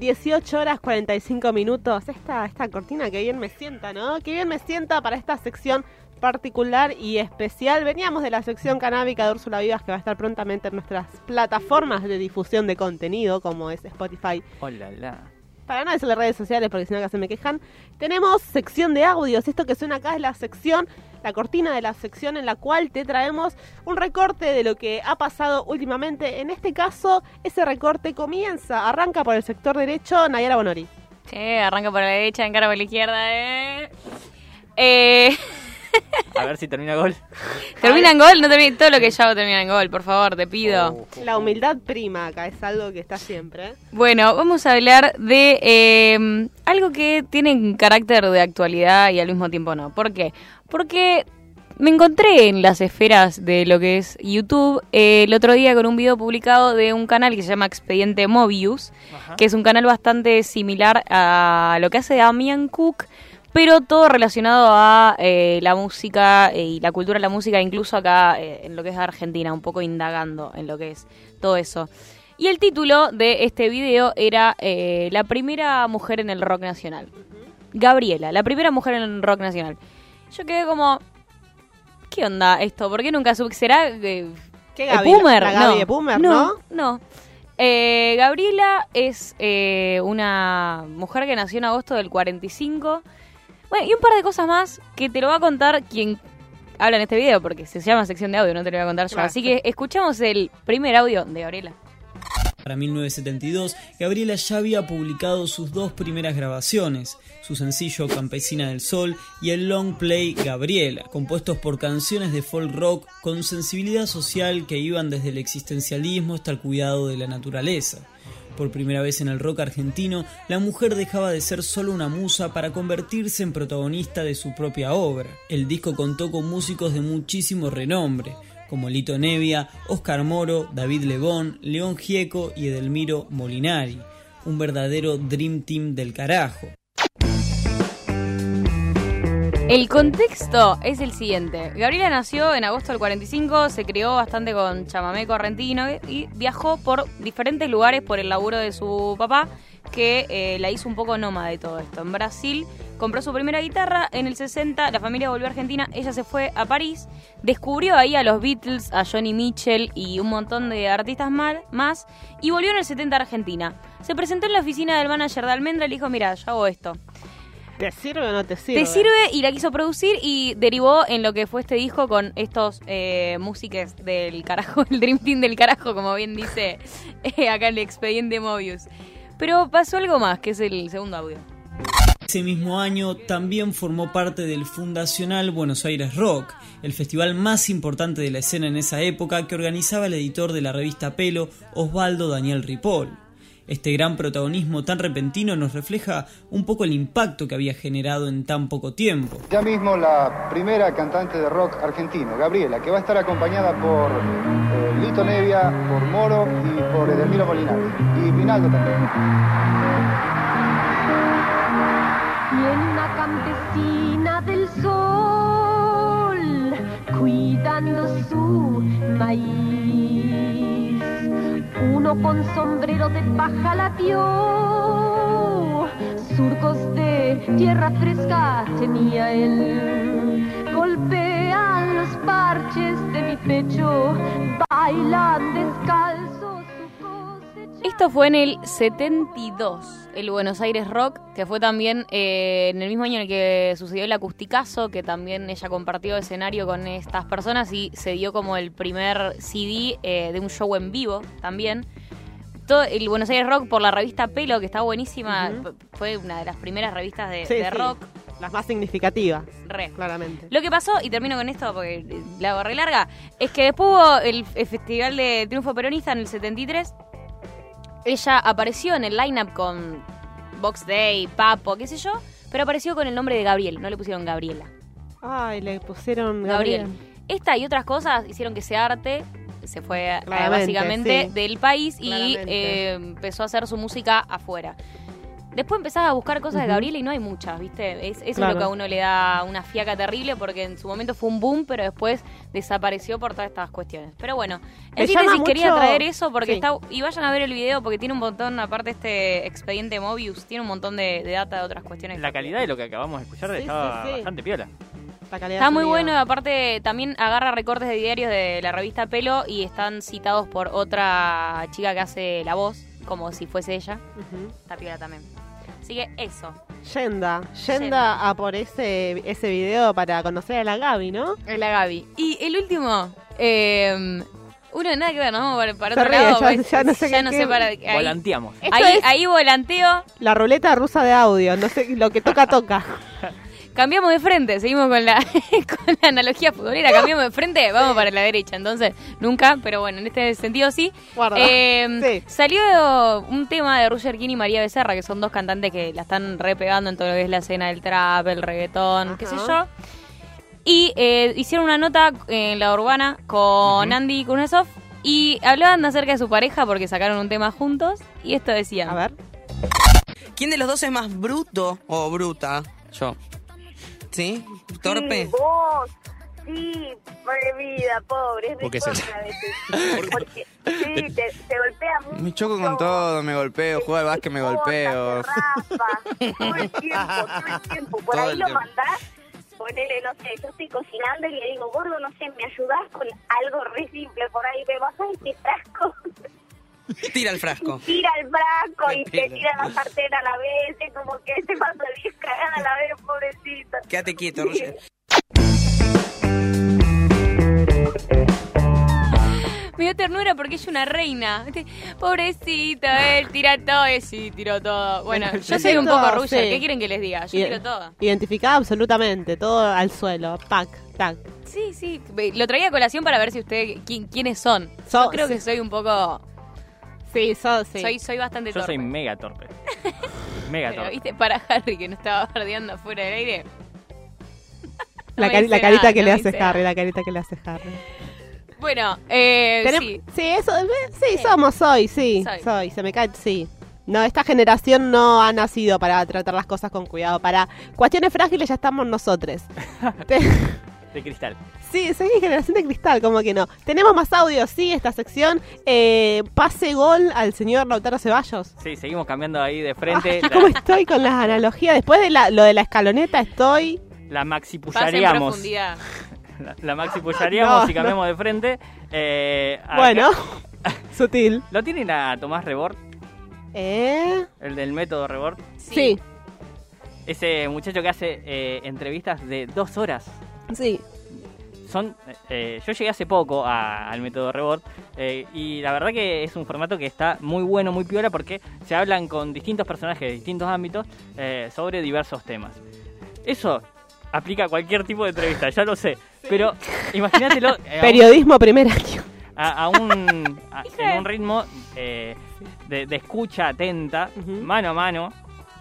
18 horas 45 minutos. Esta, esta cortina que bien me sienta, ¿no? Que bien me sienta para esta sección particular y especial. Veníamos de la sección canábica de Úrsula Vivas que va a estar prontamente en nuestras plataformas de difusión de contenido como es Spotify. Hola, la. Para no decirle redes sociales porque si no acá se me quejan. Tenemos sección de audios. Esto que suena acá es la sección, la cortina de la sección en la cual te traemos un recorte de lo que ha pasado últimamente. En este caso, ese recorte comienza, arranca por el sector derecho, Nayara Bonori. Sí, arranca por la derecha, encara por la izquierda, eh. Eh, A ver si termina gol. termina en gol, no termina, todo lo que yo hago termina en gol, por favor, te pido. Oh, oh, La humildad prima acá es algo que está siempre. Bueno, vamos a hablar de eh, algo que tiene carácter de actualidad y al mismo tiempo no. ¿Por qué? Porque me encontré en las esferas de lo que es YouTube eh, el otro día con un video publicado de un canal que se llama Expediente Mobius, Ajá. que es un canal bastante similar a lo que hace Damian Cook, pero todo relacionado a eh, la música eh, y la cultura de la música, incluso acá eh, en lo que es Argentina, un poco indagando en lo que es todo eso. Y el título de este video era eh, La primera mujer en el rock nacional. Gabriela, la primera mujer en el rock nacional. Yo quedé como, ¿qué onda esto? ¿Por qué nunca supe? ¿Será eh, ¿Qué? Boomer? La no. de Boomer, ¿no? no, no. Eh, Gabriela es eh, una mujer que nació en agosto del 45. Bueno, y un par de cosas más que te lo va a contar quien habla en este video, porque se llama sección de audio, no te lo voy a contar yo. Claro. Así que escuchamos el primer audio de Gabriela. Para 1972, Gabriela ya había publicado sus dos primeras grabaciones, su sencillo Campesina del Sol y el long play Gabriela, compuestos por canciones de folk rock con sensibilidad social que iban desde el existencialismo hasta el cuidado de la naturaleza. Por primera vez en el rock argentino, la mujer dejaba de ser solo una musa para convertirse en protagonista de su propia obra. El disco contó con músicos de muchísimo renombre, como Lito Nevia, Oscar Moro, David Lebón, León Gieco y Edelmiro Molinari. Un verdadero Dream Team del carajo. El contexto es el siguiente. Gabriela nació en agosto del 45, se crió bastante con chamamé correntino y viajó por diferentes lugares por el laburo de su papá, que eh, la hizo un poco nómada de todo esto. En Brasil compró su primera guitarra, en el 60 la familia volvió a Argentina, ella se fue a París, descubrió ahí a los Beatles, a Johnny Mitchell y un montón de artistas más, y volvió en el 70 a Argentina. Se presentó en la oficina del manager de Almendra y le dijo, mira, yo hago esto. ¿Te sirve o no te sirve? Te sirve y la quiso producir y derivó en lo que fue este disco con estos eh, músicos del carajo, el Dream Team del carajo, como bien dice eh, acá el expediente Mobius. Pero pasó algo más, que es el segundo audio. Ese mismo año también formó parte del fundacional Buenos Aires Rock, el festival más importante de la escena en esa época que organizaba el editor de la revista Pelo, Osvaldo Daniel Ripoll. Este gran protagonismo tan repentino nos refleja un poco el impacto que había generado en tan poco tiempo. Ya mismo la primera cantante de rock argentino, Gabriela, que va a estar acompañada por eh, Lito Nevia, por Moro y por Edelmiro Molinari. Y Rinaldo también. Tiene una campesina del sol cuidando su maíz. Uno con sombrero de paja la vio. Surcos de tierra fresca tenía él. Golpean los parches de mi pecho. Bailan descalzos. Esto fue en el 72, el Buenos Aires Rock, que fue también eh, en el mismo año en el que sucedió el acusticazo, que también ella compartió escenario con estas personas y se dio como el primer CD eh, de un show en vivo también. Todo el Buenos Aires Rock por la revista Pelo, que está buenísima, fue una de las primeras revistas de, Sí, de sí. rock. Las más significativas, Re. claramente. Lo que pasó, y termino con esto porque la hago re larga, es que después hubo el, el Festival de Triunfo Peronista en el 73. Ella apareció en el lineup con Box Day, Papo, qué sé yo, pero apareció con el nombre de Gabriel, no le pusieron Gabriela. Ay, le pusieron Gabriel. Gabriel. Esta y otras cosas hicieron que ese arte se fue eh, Claramente, básicamente sí. del país y eh, empezó a hacer su música afuera. Después empezás a buscar cosas de. Gabriela y no hay muchas, ¿viste? Es, eso es lo que a uno le da una fiaca terrible porque en su momento fue un boom, pero después desapareció por todas estas cuestiones. Pero bueno, en síntesis quería traer eso porque Sí. está... Y vayan a ver el video porque tiene un montón, aparte este expediente Mobius, tiene un montón de, de data de otras cuestiones. La calidad de lo que acabamos de escuchar Sí, estaba sí, sí. bastante piola. Está muy bueno, aparte también agarra recortes de diarios de la revista Pelo y están citados por otra chica que hace la voz, como si fuese ella. Está piola también. Así que eso. Yenda, Yenda. yenda a por ese, ese video para conocer a la Gaby, ¿no? Es la Gaby. Y el último, eh, uno nada que ver, ¿no? Para, para Se otro ríe, lado. ya- pues, ya no sé qué- qué- para. Ahí, Volanteamos. Esto ahí, es ahí volanteo, la ruleta rusa de audio, no sé, lo que toca, toca. cambiamos de frente, seguimos con la, con la analogía futbolera, cambiamos de frente, vamos para la derecha. Entonces, nunca, pero bueno, en este sentido sí. Guarda. Eh, Sí. Salió un tema de Roger King y María Becerra, que son dos cantantes que la están repegando en todo lo que es la escena del trap, el reggaetón, qué sé yo. Y eh, hicieron una nota en la urbana con Andy Kuznetsov y hablaban acerca de su pareja porque sacaron un tema juntos y esto decía. A ver. ¿Quién de los dos es más bruto o bruta? Yo. ¿Sí? ¿Torpe? Sí, vos. Sí, pobre vida, pobre. Es ¿Por qué se-. Porque, sí, te, te golpea mucho. Me choco con todo, me golpeo, juego al básquet, me golpeo. te todo el tiempo, todo el tiempo. Por Todo ahí lo tiempo. mandás, ponele, no sé, yo estoy cocinando y le digo, gordo, no sé, ¿me ayudás con algo re simple? Por ahí me vas a este frasco, Tira el frasco. tira el frasco y te tira la sartén a la vez, es como que se va a salir cagada a la vez, pobrecita. Quédate quieto, Roger. Me dio ternura porque ella es una reina. ¿viste? Pobrecita, él tira todo. Eh, sí, tiró todo. Bueno, yo soy un poco sí. ¿Qué quieren que les diga? Yo tiro todo. Identificada absolutamente, todo al suelo. Pac, tac. Sí, sí. Lo traía a colación para ver si ustedes, quién- quiénes son. So- yo creo que soy un poco... Sí, sos, sí. Soy, soy bastante Yo torpe. soy mega torpe. Mega Pero, torpe. ¿viste? Para Harry, que no estaba bardeando fuera del aire. la, No cari- me la dice carita nada, que no le me hace dice Harry, nada. la carita que le hace Harry. Bueno, eh, Tenem- sí. sí, eso, eh, sí, somos, soy, sí, Soy. soy. se me cae, sí. No, esta generación no ha nacido para tratar las cosas con cuidado. Para cuestiones frágiles ya estamos nosotros. Te- De cristal. sí, soy generación de cristal, como que no. Tenemos más audio, sí, esta sección. Eh, pase gol al señor Lautaro Ceballos. Sí, seguimos cambiando ahí de frente. La- ¿Cómo estoy con las analogías? Después de la- lo de la escaloneta estoy... La maxipullaríamos. La, la maxipullaríamos No, y cambiamos de frente. Eh, Bueno, sutil. ¿Lo tienen a Tomás Rebord? ¿Eh? El del método Rebord. Sí, Ese muchacho que hace eh, entrevistas de dos horas. Sí. Son, eh, yo llegué hace poco a- al método Rebord eh, y la verdad que es un formato que está muy bueno, muy piola porque se hablan con distintos personajes de distintos ámbitos eh, sobre diversos temas. Eso aplica a cualquier tipo de entrevista, ya lo sé, pero imagínatelo eh, a un- Periodismo primer año. a, a un, a- en un ritmo eh, de, de escucha atenta, mano a mano,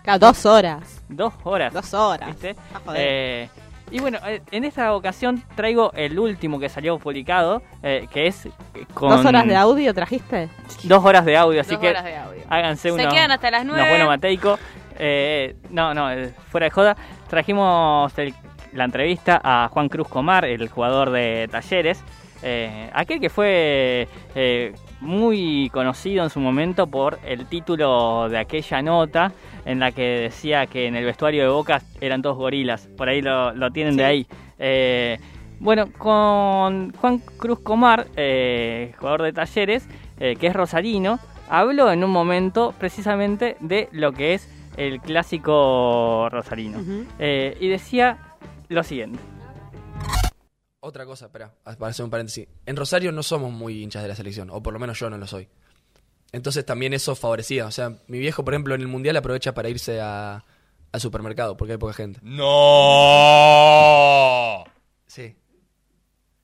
Claro, dos horas. dos horas. Dos horas. ¿viste? Ah, joder. Y bueno, eh, en esta ocasión traigo el último que salió publicado, eh, que es eh, con ¿Dos horas de audio trajiste? dos horas de audio, así Dos que horas de audio. háganse Se unos, quedan hasta las nueve. buenos mateicos. Eh, no, no, fuera de joda. Trajimos el- la entrevista a Juan Cruz Comar, el jugador de Talleres. eh, aquel que fue eh, muy conocido en su momento por el título de aquella nota en la que decía que en el vestuario de Boca eran todos gorilas. Por ahí lo, lo tienen de ahí. Eh, bueno, con Juan Cruz Comar, eh, jugador de Talleres, eh, que es rosarino, habló en un momento precisamente de lo que es el clásico rosarino. Y decía lo siguiente. Otra cosa, espera, para hacer un paréntesis. En Rosario no somos muy hinchas de la selección, o por lo menos yo no lo soy. Entonces también eso favorecía. O sea, mi viejo, por ejemplo, en el mundial aprovecha para irse a, al supermercado porque hay poca gente. ¡No! Sí.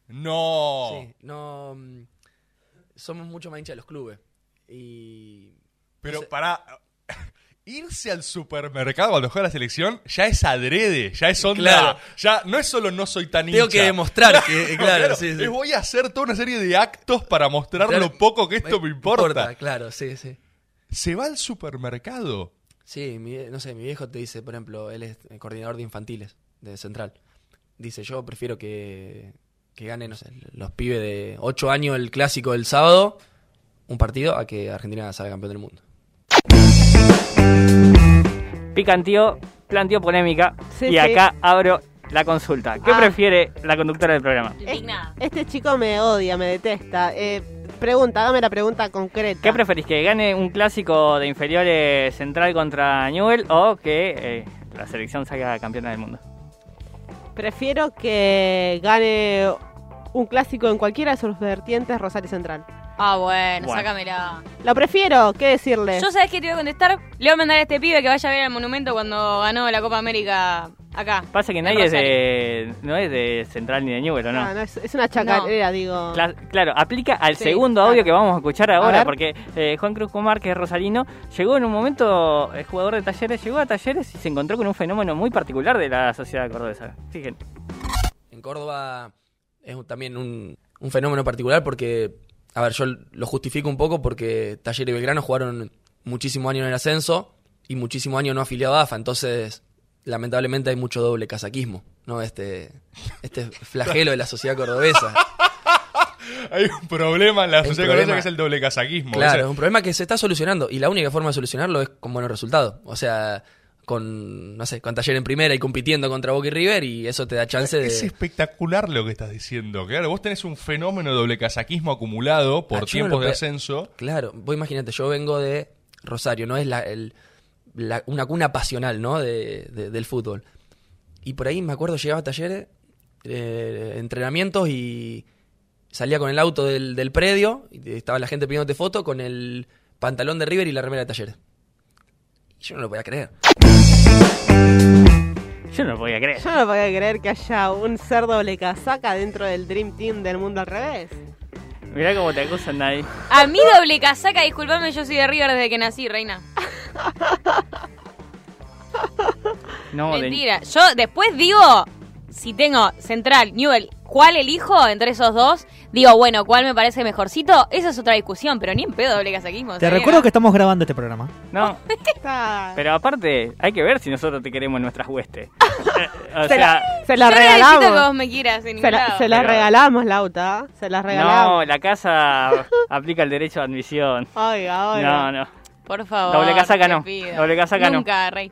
¡No! Sí, no. mm, Somos mucho más hinchas de los clubes. Y. Pero no sé, para irse al supermercado cuando juega la selección ya es adrede, ya es onda. Claro. Ya no es solo no soy tan Tengo hincha. que demostrar que, No, claro, sí, sí. es voy a hacer toda una serie de actos para mostrar Claro, lo poco que esto me importa. Claro, sí, sí. Se va al supermercado. Sí, mi, no sé, mi viejo te dice, por ejemplo, él es el coordinador de infantiles de Central. Dice, yo prefiero que, que ganen, no sé, los pibes de 8 años el clásico del sábado, un partido, a que Argentina salga campeón del mundo. Picantío, planteó polémica Sí, y sí. acá abro la consulta. ¿Qué Ah. prefiere la conductora del programa? Indignada. Este chico me odia, me detesta. Eh, pregunta, dame la pregunta concreta. ¿Qué preferís? ¿Que gane un clásico de inferiores central contra Newell o que eh, la selección salga campeona del mundo? Prefiero que gane un clásico en cualquiera de sus vertientes Rosario Central. Ah, bueno, Bueno. sácamela. Lo prefiero, ¿qué decirle? Yo sabes que te voy a contestar. Le voy a mandar a este pibe que vaya a ver el monumento cuando ganó la Copa América acá. Pasa que nadie es de, no es de central ni de Newell, ¿o no? Ah, no, es, es una chacarera, digo. Cla- claro, aplica al Sí, segundo claro. audio que vamos a escuchar ahora, ver. porque eh, Juan Cruz Comar, que es rosalino, llegó en un momento, el jugador de Talleres, llegó a Talleres y se encontró con un fenómeno muy particular de la sociedad cordobesa. Fíjense. En Córdoba es un- también un, un fenómeno particular porque, a ver, yo lo justifico un poco porque Talleres y Belgrano jugaron muchísimos años en el ascenso y muchísimos años no afiliado a AFA, entonces lamentablemente hay mucho doble casaquismo, ¿no? Este, este flagelo de la sociedad cordobesa. Hay un problema en la Hay sociedad problema. cordobesa que es el doble casaquismo. Claro, es un problema que se está solucionando y la única forma de solucionarlo es con buenos resultados. O sea, con, no sé, con Taller en primera y compitiendo contra Boca y River y eso te da chance de... Es espectacular lo que estás diciendo. Claro, vos tenés un fenómeno de doble casaquismo acumulado por Ah, tiempos de ascenso. Claro, vos imagínate, yo vengo de Rosario, no es la, el- la- una cuna pasional, ¿no? De, de- del fútbol. Y por ahí me acuerdo, llegaba a talleres, eh, entrenamientos y salía con el auto del, del predio y estaba la gente pidiéndote foto con el pantalón de River y la remera de talleres. Y yo no lo podía creer. Yo no lo podía creer. Yo no podía creer que haya un ser doble casaca dentro del Dream Team del mundo al revés. Mirá cómo te acusan ahí. A mí doble casaca, disculpame, yo soy de River desde que nací, reina. No, de- Mentira. Yo después digo, si tengo Central, Newell, ¿cuál elijo entre esos dos? Digo, bueno, ¿cuál me parece mejorcito? Esa es otra discusión, pero ni en pedo doble casaquismo. Te recuerdo que estamos grabando este programa. No, pero aparte, hay que ver si nosotros te queremos en nuestras huestes. Eh, o Se sea, la, se Yo la no necesito que vos regalamos. me quieras en Se la, lado. se la Pero- regalamos, Lauta. Se la regalamos. no, la casa aplica el derecho de admisión. Oiga, oiga. No, no. Por favor. Doble casaca no. pido. Doble casaca no. Nunca, rey.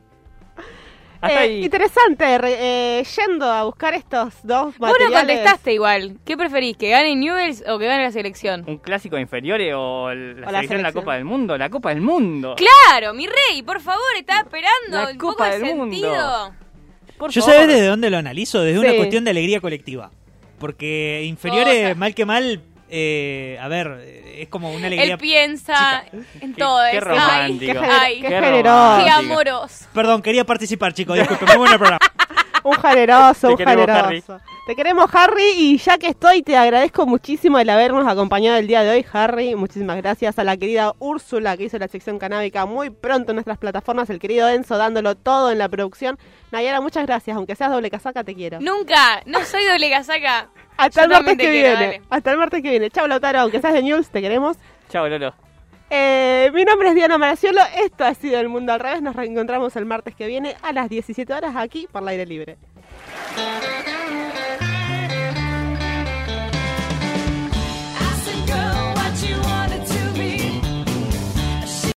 Hasta Eh, ahí. interesante, re- eh, yendo a buscar estos dos Vos no materiales. contestaste igual. ¿Qué preferís? ¿Que gane Newells o que gane la selección? ¿Un clásico de inferiores o la O la selección de la selección. Copa del Mundo? La Copa del Mundo. Claro, mi rey, por favor, estaba esperando La un Copa poco de del Mundo. sentido. Por Yo favor. sabés desde dónde lo analizo, desde una Sí. cuestión de alegría colectiva. Porque inferiores, mal que mal, eh, a ver, es como una alegría... Él piensa en Qué- todo qué eso. romántico. Qué, Ay, gener- ay, qué qué generoso. qué romántico. amoroso. Perdón, quería participar, chicos, disculpen, muy buen programa. Un generoso, un generoso. Te queremos, Harry, y ya que estoy, te agradezco muchísimo el habernos acompañado el día de hoy, Harry. Muchísimas gracias a la querida Úrsula, que hizo la sección canábica muy pronto en nuestras plataformas, el querido Enzo, dándolo todo en la producción. Nayara, muchas gracias, aunque seas doble casaca, te quiero. Nunca, no soy doble casaca. Hasta yo el martes que quiero, viene. dale. Hasta el martes que viene. Chao, Lautaro, aunque seas de News, te queremos. Chao, Lolo. Eh, mi nombre es Diana Maraciolo, esto ha sido El Mundo al Revés, nos reencontramos el martes que viene a las 17 horas aquí por el aire libre.